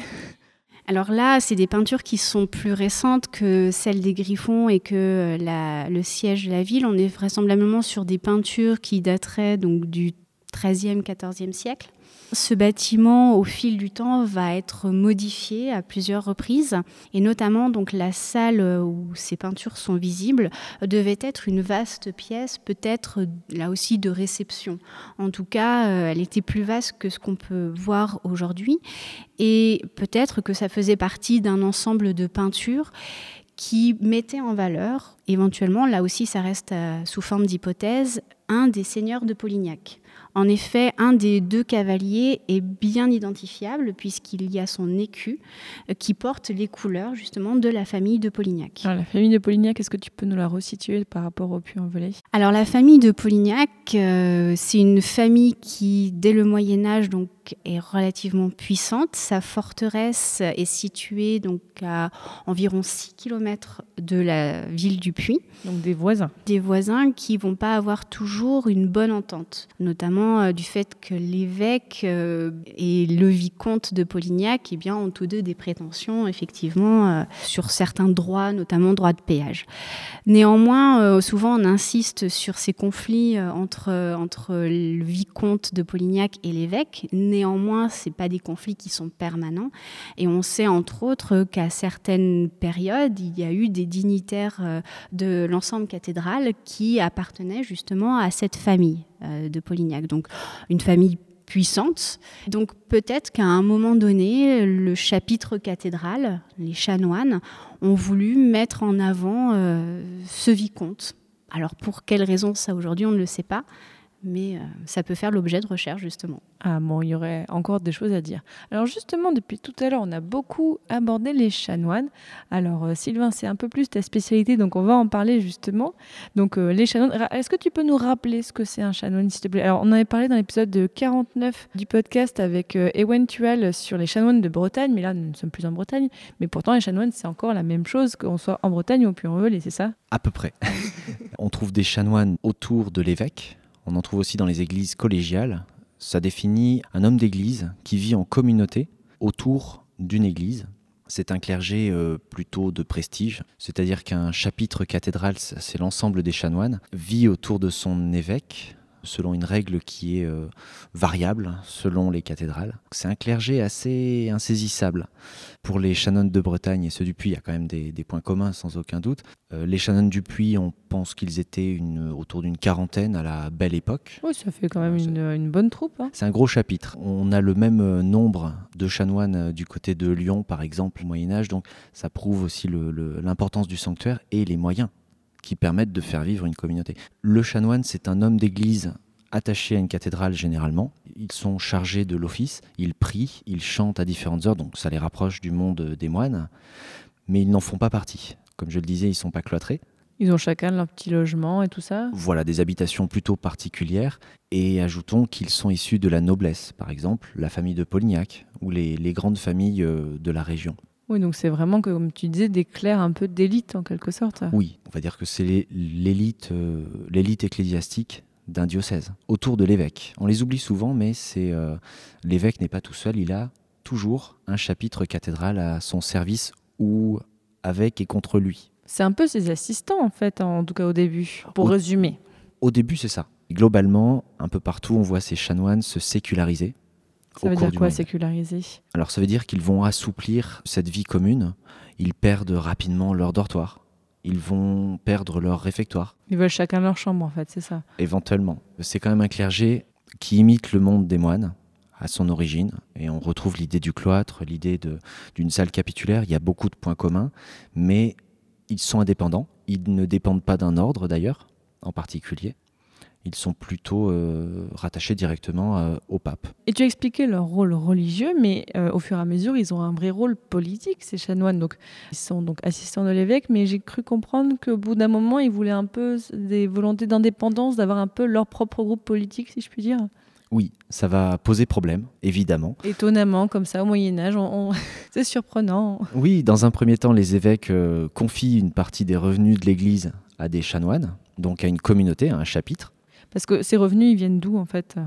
F: Alors là, c'est des peintures qui sont plus récentes que celles des Griffons et que euh, le siège de la ville. On est vraisemblablement sur des peintures qui dateraient donc du 13e, 14e siècle. Ce bâtiment, au fil du temps, va être modifié à plusieurs reprises, et notamment donc la salle où ces peintures sont visibles devait être une vaste pièce, peut-être là aussi de réception. En tout cas, euh, elle était plus vaste que ce qu'on peut voir aujourd'hui, et peut-être que ça faisait partie d'un ensemble de peintures qui mettait en valeur, éventuellement, là aussi ça reste euh, sous forme d'hypothèse, un des seigneurs de Polignac. En effet, un des deux cavaliers est bien identifiable puisqu'il y a son écu euh, qui porte les couleurs justement de la famille de Polignac.
E: Alors, la famille de Polignac, est-ce que tu peux nous la resituer par rapport au Puy-en-Velay
F: Alors la famille de Polignac, euh, c'est une famille qui, dès le Moyen Âge, donc est relativement puissante. Sa forteresse est située donc à environ 6 km de la ville du Puy.
E: Donc des voisins.
F: Des voisins qui vont pas avoir toujours une bonne entente, notamment euh, du fait que l'évêque euh, et le vicomte de Polignac eh bien, ont tous deux des prétentions effectivement euh, sur certains droits, notamment droits de péage. Néanmoins, souvent on insiste sur ces conflits entre, entre le vicomte de Polignac et l'évêque. Néanmoins, ce pas des conflits qui sont permanents. Et on sait entre autres qu'à certaines périodes, il y a eu des dignitaires euh, de l'ensemble cathédral qui appartenaient justement à cette famille euh, de Polignac. Donc une famille puissante. Donc peut-être qu'à un moment donné, le chapitre cathédral, les chanoines, ont voulu mettre en avant euh, ce vicomte. Alors pour quelles raisons ça aujourd'hui, on ne le sait pas mais euh, ça peut faire l'objet de recherche justement.
E: Ah bon, il y aurait encore des choses à dire. Alors justement, depuis tout à l'heure, on a beaucoup abordé les chanoines. Alors euh, Sylvain, c'est un peu plus ta spécialité, donc on va en parler justement. Donc euh, les chanoines, est-ce que tu peux nous rappeler ce que c'est un chanoine, s'il te plaît? Alors on avait parlé dans l'épisode 49 du podcast avec Ewen Tual sur les chanoines de Bretagne, mais là nous ne sommes plus en Bretagne. Mais pourtant les chanoines, c'est encore la même chose qu'on soit en Bretagne ou puis en velay c'est ça?
G: À peu près. on trouve des chanoines autour de l'évêque on en trouve aussi dans les églises collégiales. Ça définit un homme d'église qui vit en communauté autour d'une église. C'est un clergé euh, plutôt de prestige, c'est-à-dire qu'un chapitre cathédral, c'est l'ensemble des chanoines, vit autour de son évêque, selon une règle qui est euh, variable selon les cathédrales. C'est un clergé assez insaisissable. Pour les chanoines de Bretagne et ceux du Puy, il y a quand même des, des points communs sans aucun doute. Euh, les chanoines du Puy, on pense qu'ils étaient une, autour d'une quarantaine à la belle époque.
E: Oui, ça fait quand même une, une bonne troupe. hein.
G: C'est un gros chapitre. On a le même euh, nombre de chanoines du côté de Lyon, par exemple, au Moyen Âge, donc ça prouve aussi l'importance du sanctuaire et les moyens qui permettent de faire vivre une communauté. Le chanoine, c'est un homme d'église attaché à une cathédrale généralement. Ils sont chargés de l'office, ils prient, ils chantent à différentes heures, donc ça les rapproche du monde des moines, mais ils n'en font pas partie. Comme je le disais, ils ne sont pas cloîtrés.
E: Ils ont chacun leur petit logement et tout ça?
G: Voilà, des habitations plutôt particulières. Et ajoutons qu'ils sont issus de la noblesse, par exemple la famille de Polignac ou les, les grandes familles euh, de la région.
E: Oui, donc c'est vraiment, que, comme tu disais, des clercs un peu d'élite en quelque sorte.
G: Oui, on va dire que c'est l'é- l'élite euh, l'élite ecclésiastique d'un diocèse, autour de l'évêque. On les oublie souvent, mais c'est euh, l'évêque n'est pas tout seul, il a toujours un chapitre cathédral à son service ou avec et contre lui.
E: C'est un peu ses assistants en fait, en tout cas au début, pour résumer.
G: Au début, c'est ça. Globalement, un peu partout, on voit ces chanoines se séculariser.
E: Ça veut dire quoi, séculariser?
G: Alors ça veut dire qu'ils vont assouplir cette vie commune, ils perdent rapidement leur dortoir, ils vont perdre leur réfectoire,
E: Ils veulent chacun leur chambre en fait, c'est ça.
G: éventuellement. C'est quand même un clergé qui imite le monde des moines à son origine, et on retrouve l'idée du cloître, l'idée d'une salle capitulaire, il y a beaucoup de points communs, mais ils sont indépendants, ils ne dépendent pas d'un ordre d'ailleurs, en particulier. Ils sont plutôt euh, rattachés directement euh, au pape.
E: Et tu as expliqué leur rôle religieux, mais euh, au fur et à mesure, ils ont un vrai rôle politique, ces chanoines. Donc, ils sont donc assistants de l'évêque, mais j'ai cru comprendre qu'au bout d'un moment, ils voulaient un peu des volontés d'indépendance, d'avoir un peu leur propre groupe politique, si je puis dire.
G: Oui, ça va poser problème, évidemment.
E: Étonnamment, comme ça, au Moyen-Âge, on- on- c'est surprenant.
G: Oui, dans un premier temps, les évêques confient une partie des revenus de l'Église à des chanoines, donc à une communauté, à un chapitre.
E: Parce que ces revenus, ils viennent d'où, en fait?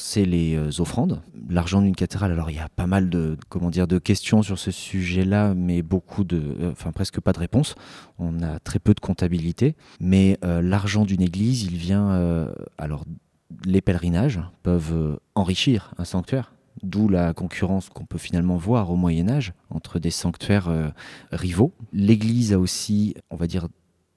G: C'est les euh, offrandes, l'argent d'une cathédrale. Alors il y a pas mal de comment dire de questions sur ce sujet-là, mais beaucoup de, euh, enfin presque pas de réponses. On a très peu de comptabilité, mais euh, l'argent d'une église, il vient alors les pèlerinages peuvent enrichir un sanctuaire. D'où la concurrence qu'on peut finalement voir au Moyen Âge entre des sanctuaires rivaux. L'Église a aussi, on va dire,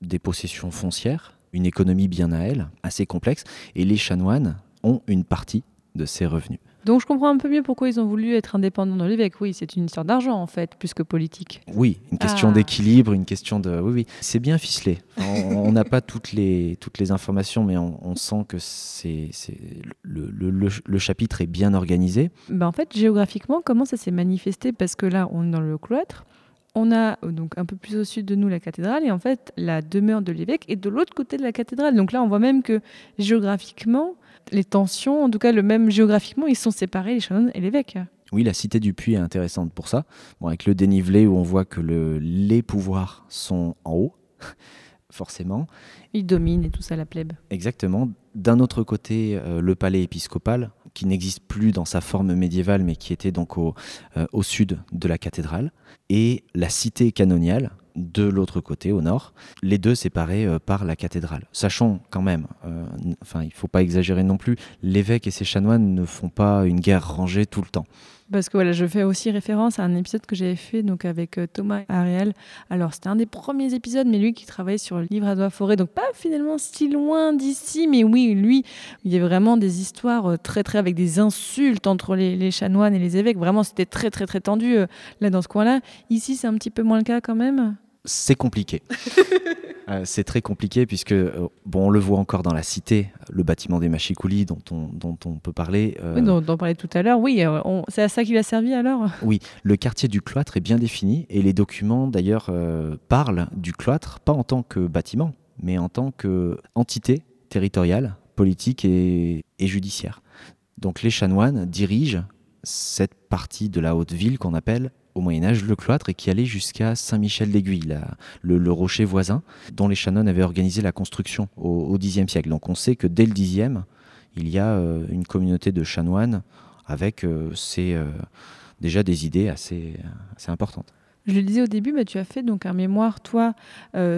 G: des possessions foncières, une économie bien à elle, assez complexe, et les chanoines ont une partie de ces revenus.
E: Donc, je comprends un peu mieux pourquoi ils ont voulu être indépendants de l'évêque. Oui, c'est une histoire d'argent, en fait, plus que politique.
G: Oui, une question
E: Ah.
G: d'équilibre, une question de... Oui, oui, c'est bien ficelé. On n'a pas toutes les, toutes les informations, mais on, on sent que c'est, c'est- le, le- le- le chapitre est bien organisé.
E: Ben, en fait, géographiquement, comment ça s'est manifesté? Parce que là, on est dans le cloître. On a euh, donc un peu plus au sud de nous la cathédrale et en fait la demeure de l'évêque est de l'autre côté de la cathédrale. Donc là, on voit même que géographiquement, les tensions, en tout cas le même géographiquement, ils sont séparés les chanoines et l'évêque.
G: Oui, la cité du Puy est intéressante pour ça. Bon, avec le dénivelé où on voit que le- les pouvoirs sont en haut, forcément.
E: Ils dominent et tout ça la plèbe.
G: Exactement. D'un autre côté, euh, le palais épiscopal, qui n'existe plus dans sa forme médiévale, mais qui était donc au, euh, au sud de la cathédrale, et la cité canoniale, de l'autre côté, au nord, les deux séparés euh, par la cathédrale. Sachant quand même, euh, enfin, il ne faut pas exagérer non plus, l'évêque et ses chanoines ne font pas une guerre rangée tout le temps.
E: Parce que voilà, je fais aussi référence à un épisode que j'avais fait donc avec euh, Thomas Ariel. Alors c'était un des premiers épisodes, mais lui qui travaillait sur le livre à doigt forêt, donc pas finalement si loin d'ici, mais oui, lui, il y avait vraiment des histoires euh, très très avec des insultes entre les, les chanoines et les évêques. Vraiment, c'était très très très tendu euh, là dans ce coin-là. Ici, c'est un petit peu moins le cas quand même?
G: C'est compliqué. Euh, c'est très compliqué puisque, euh, bon, on le voit encore dans la cité, le bâtiment des Machicoulis dont on, dont on peut parler. euh,
E: Oui, dont, dont on parlait tout à l'heure. Oui, euh, on- c'est à ça qu'il a servi alors?
G: Oui, le quartier du cloître est bien défini et les documents d'ailleurs parlent du cloître pas en tant que bâtiment, mais en tant qu'entité territoriale, politique et, et judiciaire. Donc les chanoines dirigent cette partie de la haute ville qu'on appelle au Moyen Âge le cloître et qui allait jusqu'à Saint-Michel-d'Aiguille, le, rocher voisin, dont les chanoines avaient organisé la construction au, Xe siècle. Donc on sait que dès le Xe, il y a euh, une communauté de chanoines avec euh, euh, déjà des idées assez, assez importantes.
E: Je le disais au début, tu as fait donc un mémoire, toi,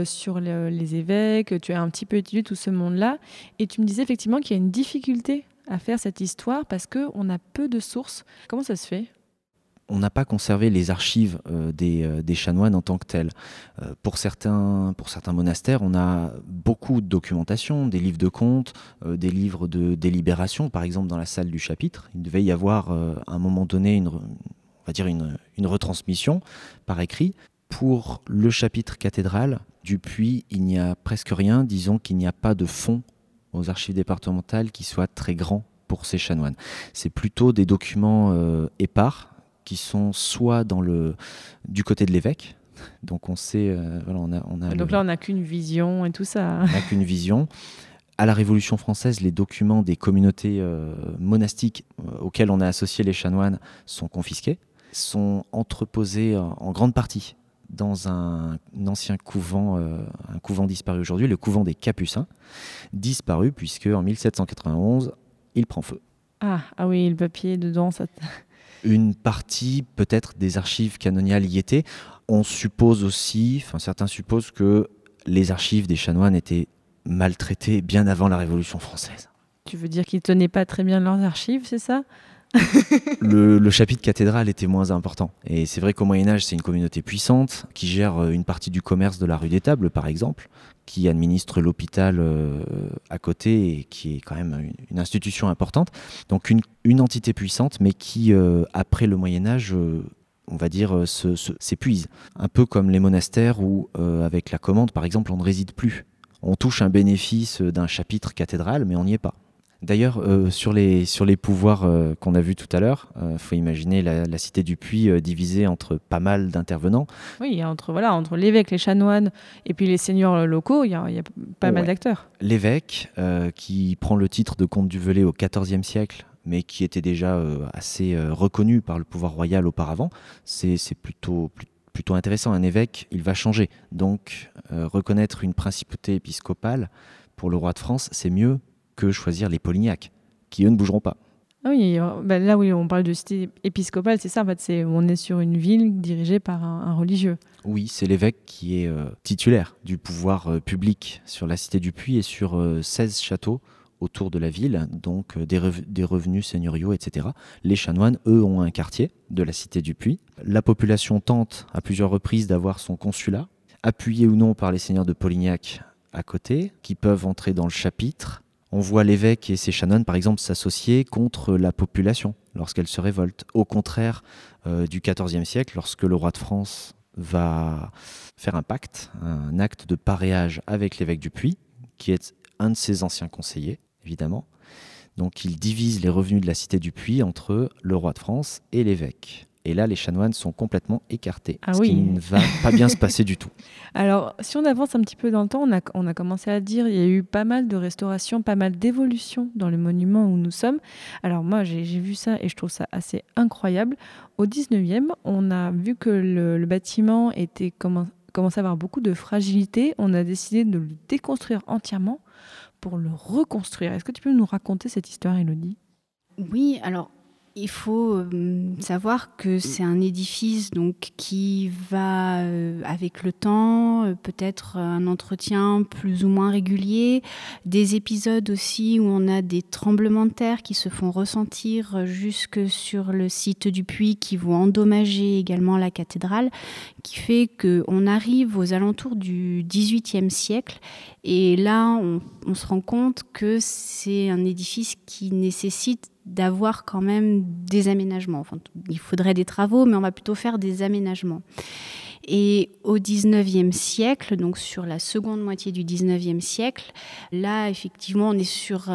E: sur les évêques, tu as un petit peu étudié tout ce monde-là, et tu me disais effectivement qu'il y a une difficulté à faire cette histoire parce qu'on a peu de sources. Comment ça se fait?
G: On n'a pas conservé les archives euh, euh, des, chanoines en tant que telles. Euh, pour, certains, monastères, on a beaucoup de documentation, des livres de comptes, des livres de délibération, par exemple dans la salle du chapitre. Il devait y avoir à un moment donné une, on va dire une, retransmission par écrit. Pour le chapitre cathédral du il n'y a presque rien. Disons qu'il n'y a pas de fonds aux archives départementales qui soit très grand pour ces chanoines. C'est plutôt des documents épars qui sont soit dans le, du côté de l'évêque, donc on sait, euh, voilà, on a, on a
E: donc là on n'a qu'une vision et tout ça.
G: On n'a qu'une vision. À la Révolution française, les documents des communautés euh, monastiques euh, auxquelles on a associé les chanoines sont confisqués, sont entreposés en, grande partie dans un, ancien couvent, un couvent disparu aujourd'hui, le couvent des Capucins, disparu puisque en 1791 il prend feu.
E: Ah, ah oui, le papier dedans, ça.
G: Une partie peut-être des archives canoniales y étaient. On suppose aussi, enfin certains supposent que les archives des chanoines étaient maltraitées bien avant la Révolution française.
E: Tu veux dire qu'ils tenaient pas très bien leurs archives, c'est ça?
G: le, chapitre cathédral était moins important. Et c'est vrai qu'au Moyen Âge, c'est une communauté puissante qui gère euh, une partie du commerce de la rue des Tables, par exemple, qui administre l'hôpital euh, à côté et qui est quand même une, institution importante. Donc une, entité puissante, mais qui, euh, après le Moyen Âge, on va dire, s'épuise. Un peu comme les monastères où, avec la commande, par exemple, on ne réside plus. On touche un bénéfice d'un chapitre cathédral, mais on n'y est pas. D'ailleurs, euh, sur, les, sur les pouvoirs euh, qu'on a vus tout à l'heure, il euh, faut imaginer la, cité du Puy divisée entre pas mal d'intervenants.
E: Oui, entre voilà, entre l'évêque, les chanoines et puis les seigneurs locaux, il y, a pas mal d'acteurs.
G: L'évêque, qui prend le titre de comte du Velay au XIVe siècle, mais qui était déjà assez reconnu par le pouvoir royal auparavant, c'est plutôt, plutôt intéressant. Un évêque, il va changer. Donc, reconnaître une principauté épiscopale pour le roi de France, c'est mieux que choisir les Polignacs, qui eux ne bougeront pas.
E: Ah oui, euh, bah là où on parle de cité épiscopale, c'est ça, en fait, c'est, on est sur une ville dirigée par un, religieux.
G: Oui, c'est l'évêque qui est euh, titulaire du pouvoir euh, public sur la cité du Puy et sur 16 châteaux autour de la ville, donc des, des, revenus seigneuriaux, etc. Les chanoines, eux, ont un quartier de la cité du Puy. La population tente à plusieurs reprises d'avoir son consulat, appuyé ou non par les seigneurs de Polignac à côté, qui peuvent entrer dans le chapitre on voit l'évêque et ses chanoines, par exemple, s'associer contre la population lorsqu'elle se révolte. Au contraire euh, du XIVe siècle, lorsque le roi de France va faire un pacte, un acte de paréage avec l'évêque du Puy, qui est un de ses anciens conseillers, évidemment. Donc il divise les revenus de la cité du Puy entre le roi de France et l'évêque. Et là, les chanoines sont complètement écartés,
E: ah
G: ce qui ne va pas bien se passer du tout.
E: Alors, si on avance un petit peu dans le temps, on a, on a commencé à dire il y a eu pas mal de restaurations, pas mal d'évolutions dans le monument où nous sommes. Alors moi, j'ai vu ça et je trouve ça assez incroyable. Au 19e, on a vu que le, bâtiment était commençait à avoir beaucoup de fragilité. On a décidé de le déconstruire entièrement pour le reconstruire. Est-ce que tu peux nous raconter cette histoire, Elodie
F: Oui, alors il faut euh, savoir que c'est un édifice donc qui va euh, avec le temps, euh, peut-être un entretien plus ou moins régulier, des épisodes aussi où on a des tremblements de terre qui se font ressentir jusque sur le site du puits qui vont endommager également la cathédrale, qui fait que on arrive aux alentours du XVIIIe siècle. Et là on, on se rend compte que c'est un édifice qui nécessite d'avoir quand même des aménagements. Il faudrait des travaux, mais on va plutôt faire des aménagements. Et au 19e siècle, donc sur la seconde moitié du 19e siècle, là, effectivement, on est sur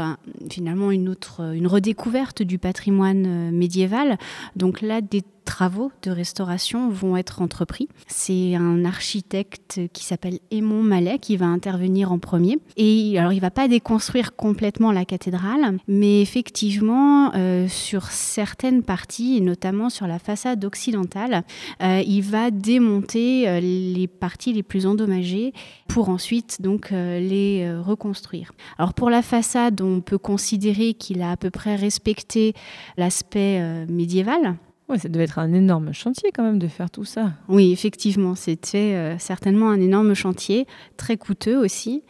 F: finalement une autre, une redécouverte du patrimoine euh, médiéval. Donc là, des travaux de restauration vont être entrepris. C'est un architecte qui s'appelle Aimon Mallet qui va intervenir en premier. Et alors, il va pas déconstruire complètement la cathédrale, mais effectivement, euh, sur certaines parties, et notamment sur la façade occidentale, euh, il va démonter euh, les parties les plus endommagées pour ensuite donc les reconstruire. Alors pour la façade, on peut considérer qu'il a à peu près respecté l'aspect médiéval
E: Ouais, ça devait être un énorme chantier quand même de faire tout ça.
F: Oui, effectivement, c'était euh, certainement un énorme chantier, très coûteux aussi.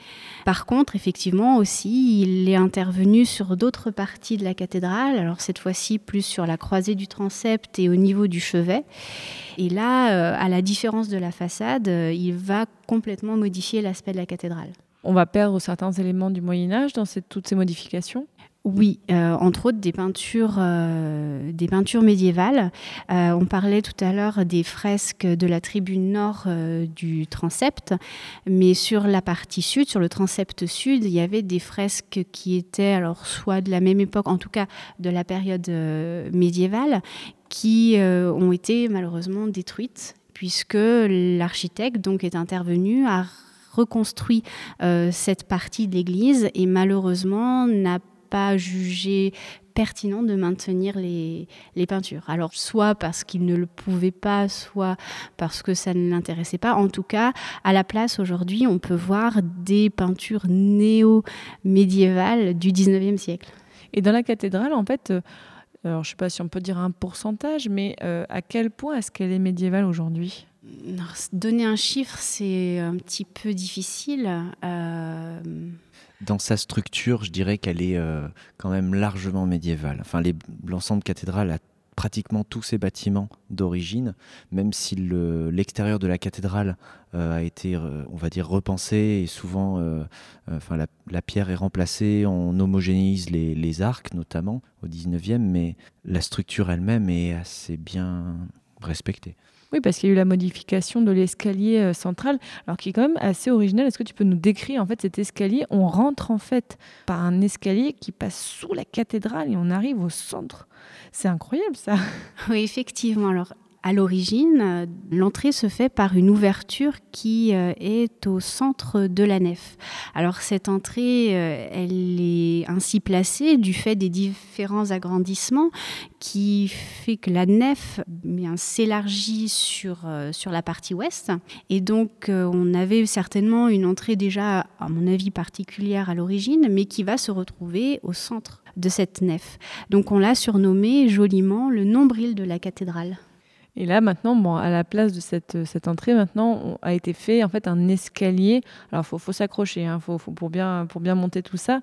F: Par contre, effectivement aussi, il est intervenu sur d'autres parties de la cathédrale, alors cette fois-ci plus sur la croisée du transept et au niveau du chevet. Et là, euh, à la différence de la façade, euh, il va complètement modifier l'aspect de la cathédrale.
E: On va perdre certains éléments du Moyen Âge dans toutes ces modifications
F: oui, euh, entre autres des peintures, euh, des peintures médiévales. Euh, on parlait tout à l'heure des fresques de la tribune nord du transept, mais sur la partie sud, sur le transept sud, il y avait des fresques qui étaient alors soit de la même époque, en tout cas de la période médiévale, qui ont été malheureusement détruites puisque l'architecte donc est intervenu à reconstruit cette partie de l'église et malheureusement n'a pas jugé pertinent de maintenir les, les peintures. Alors soit parce qu'il ne le pouvait pas, soit parce que ça ne l'intéressait pas. En tout cas, à la place aujourd'hui, on peut voir des peintures néo-médiévales du 19e siècle.
E: Et dans la cathédrale, en fait, euh, alors je ne sais pas si on peut dire un pourcentage, mais euh, à quel point est-ce qu'elle est médiévale aujourd'hui?
F: Donner un chiffre, c'est un petit peu difficile.
G: Euh, dans sa structure, je dirais qu'elle est euh, quand même largement médiévale. Enfin, l'ensemble cathédrale a pratiquement tous ses bâtiments d'origine, même si l'extérieur de la cathédrale euh, a été, euh, on va dire, repensé et souvent, enfin, la, pierre est remplacée, on homogénise les, les arcs notamment au 19e, mais la structure elle-même est assez bien respectée.
E: Oui, parce qu'il y a eu la modification de l'escalier euh, central, alors qui est quand même assez original. Est-ce que tu peux nous décrire en fait cet escalier? On rentre en fait par un escalier qui passe sous la cathédrale et on arrive au centre. C'est incroyable ça.
F: Oui, effectivement. Alors à l'origine, euh, l'entrée se fait par une ouverture qui euh, est au centre de la nef. Alors cette entrée, euh, elle est ainsi placée du fait des différents agrandissements qui fait que la nef s'élargit sur, sur la partie ouest. Et donc on avait certainement une entrée déjà, à mon avis, particulière à l'origine, mais qui va se retrouver au centre de cette nef. Donc on l'a surnommé joliment le nombril de la cathédrale.
E: Et là, maintenant, bon, à la place de cette, euh, cette entrée, maintenant, on, a été fait en fait un escalier. Alors, faut, faut s'accrocher, hein, faut, faut, pour bien pour bien monter tout ça.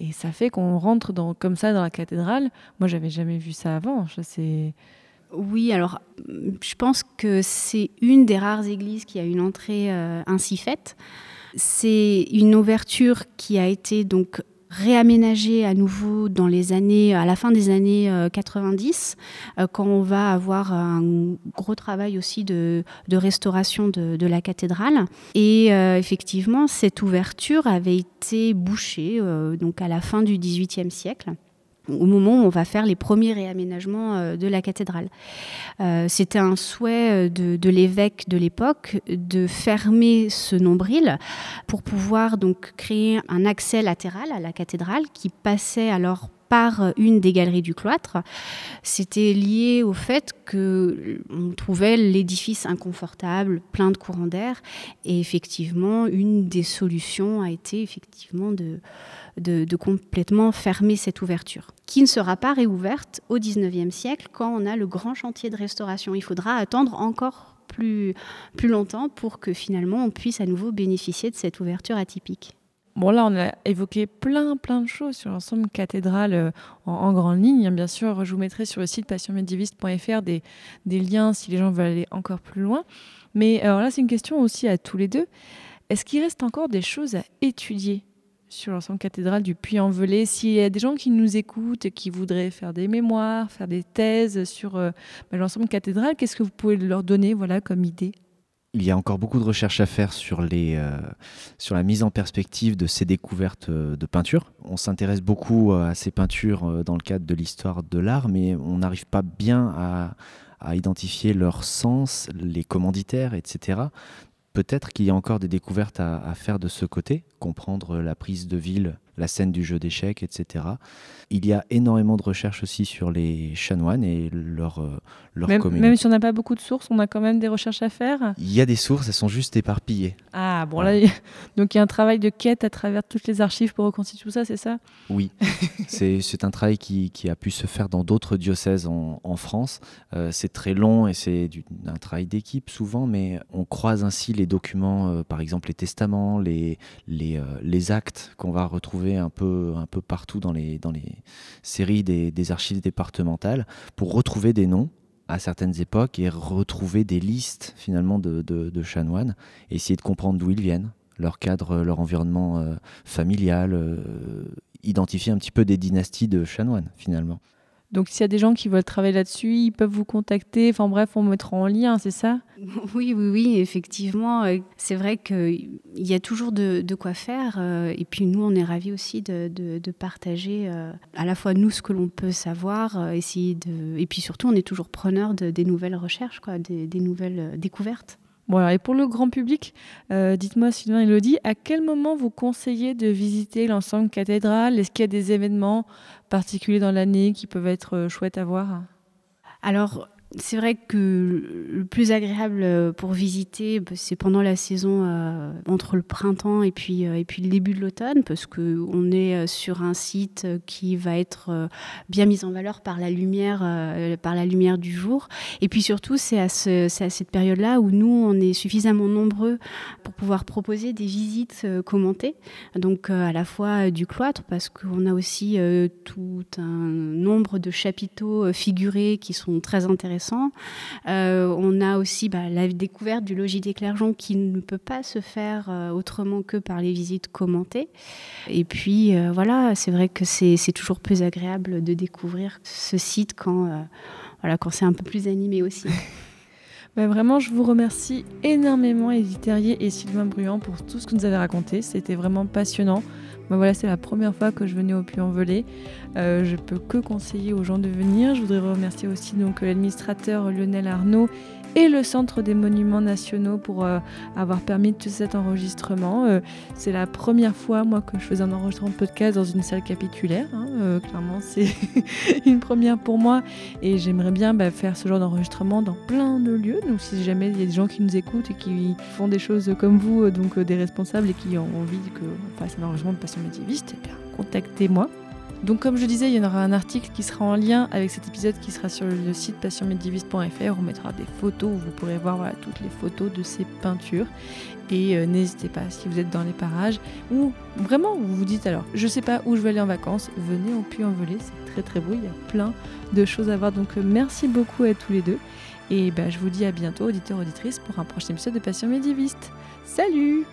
E: Et ça fait qu'on rentre dans, comme ça dans la cathédrale. Moi, j'avais jamais vu ça avant. C'est
F: oui, alors je pense que c'est une des rares églises qui a une entrée euh, ainsi faite. C'est une ouverture qui a été donc réaménager à nouveau dans les années, à la fin des années 90, euh, euh, quand on va avoir un gros travail aussi de, restauration de, la cathédrale. Et euh, effectivement, cette ouverture avait été bouchée donc à la fin du XVIIIe siècle au moment où on va faire les premiers réaménagements euh, de la cathédrale. Euh, c'était un souhait euh, de, l'évêque de l'époque de fermer ce nombril pour pouvoir donc créer un accès latéral à la cathédrale qui passait alors par une des galeries du cloître. C'était lié au fait qu'on trouvait l'édifice inconfortable, plein de courants d'air. Et effectivement, une des solutions a été effectivement de, de, complètement fermer cette ouverture, qui ne sera pas réouverte au 19e siècle quand on a le grand chantier de restauration. Il faudra attendre encore plus, plus longtemps pour que finalement on puisse à nouveau bénéficier de cette ouverture atypique.
E: Bon, là, on a évoqué plein, plein de choses sur l'ensemble cathédrale euh, en, grande ligne. Bien sûr, je vous mettrai sur le site passionmédiéviste.fr des, des liens si les gens veulent aller encore plus loin. Mais alors là, c'est une question aussi à tous les deux. Est-ce qu'il reste encore des choses à étudier? Sur l'ensemble cathédrale du Puy-en-Velay. S'il y a des gens qui nous écoutent, qui voudraient faire des mémoires, faire des thèses sur euh, bah, l'ensemble cathédrale, qu'est-ce que vous pouvez leur donner voilà, comme idée?
G: Il y a encore beaucoup de recherches à faire sur, les, euh, sur la mise en perspective de ces découvertes euh, de peinture. On s'intéresse beaucoup à ces peintures dans le cadre de l'histoire de l'art, mais on n'arrive pas bien à identifier leur sens, les commanditaires, etc peut-être qu'il y a encore des découvertes à, faire de ce côté, comprendre la prise de ville, la scène du jeu d'échecs, etc. Il y a énormément de recherches aussi sur les chanoines et leur, euh, leur
E: Même,
G: communauté.
E: même si on n'a pas beaucoup de sources, on a quand même des recherches à faire.
G: Il y a des sources, elles sont juste éparpillées.
E: Ah, bon,
G: Voilà.
E: là, donc il y a un travail de quête à travers toutes les archives pour reconstituer tout ça, c'est ça?
G: Oui, c'est un travail qui, qui a pu se faire dans d'autres diocèses en, en France. Euh, c'est très long et c'est un travail d'équipe souvent, mais on croise ainsi les documents, euh, par exemple les testaments, les, les, euh, les actes qu'on va retrouver un peu, partout dans les, séries des, archives départementales pour retrouver des noms à certaines époques et retrouver des listes finalement de chanoines et essayer de comprendre d'où ils viennent, leur cadre, leur environnement euh, familial, euh, identifier un petit peu des dynasties de chanoines finalement.
E: Donc s'il y a des gens qui veulent travailler là-dessus, ils peuvent vous contacter. Enfin bref, on mettra en lien, c'est ça?
F: Oui, oui, oui, effectivement. euh, C'est vrai qu'il y a toujours de, quoi faire. euh, Et puis nous, on est ravis aussi de, partager euh, à la fois nous ce que l'on peut savoir, essayer de... et puis surtout, on est toujours preneur de, des nouvelles recherches, quoi, des, nouvelles découvertes.
E: Et pour le grand public, euh, dites-moi, Sylvain Elodie, à quel moment vous conseillez de visiter l'ensemble cathédrale? Est-ce qu'il y a des événements particuliers dans l'année qui peuvent être euh, chouettes à voir?
F: Alors, c'est vrai que le plus agréable euh, pour visiter, bah, c'est pendant la saison euh, entre le printemps et puis, euh, et puis le début de l'automne, parce qu'on est sur un site qui va être bien mis en valeur par la lumière, par la lumière du jour. Et puis surtout, c'est à, cette période-là où nous, on est suffisamment nombreux pour pouvoir proposer des visites commentées, donc à la fois du cloître, parce qu'on a aussi tout un nombre de chapiteaux figurés qui sont très intéressants. Euh, on a aussi bah, la découverte du logis des clergeons qui ne peut pas se faire euh, autrement que par les visites commentées. Et puis euh, voilà, c'est vrai que c'est toujours plus agréable de découvrir ce site quand, euh, voilà, quand c'est un peu plus animé aussi.
E: Ben, Vraiment, je vous remercie énormément, Edith Terrier et Sylvain Bruand, pour tout ce que vous nous avez raconté. C'était vraiment passionnant. Ben voilà, c'est la première fois que je venais au Puy-en-Velay. Euh, je peux que conseiller aux gens de venir. Je voudrais remercier aussi donc l'administrateur Lionel Arnaud et le Centre des Monuments Nationaux pour euh, avoir permis tout cet enregistrement. Euh, c'est la première fois, moi, que je faisais un enregistrement de podcast dans une salle capitulaire. hein. Euh, clairement, c'est une première pour moi. Et j'aimerais bien bah, faire ce genre d'enregistrement dans plein de lieux. Donc si jamais il y a des gens qui nous écoutent et qui font des choses comme vous, donc des responsables et qui ont envie qu'on fasse un enregistrement de passion médiéviste, eh contactez-moi. Donc comme je disais, il y en aura un article qui sera en lien avec cet épisode qui sera sur le site passionmédiéviste.fr. On mettra des photos où vous pourrez voir toutes les photos de ces peintures. Et euh, n'hésitez pas, si vous êtes dans les parages, ou vraiment vous vous dites alors, je sais pas où je vais aller en vacances, venez au Puy-en-Velay, c'est très très beau, il y a plein de choses à voir. Donc euh, merci beaucoup à tous les deux. Et ben, je vous dis à bientôt, auditeurs, auditrices, pour un prochain épisode de Passion médiéviste. Salut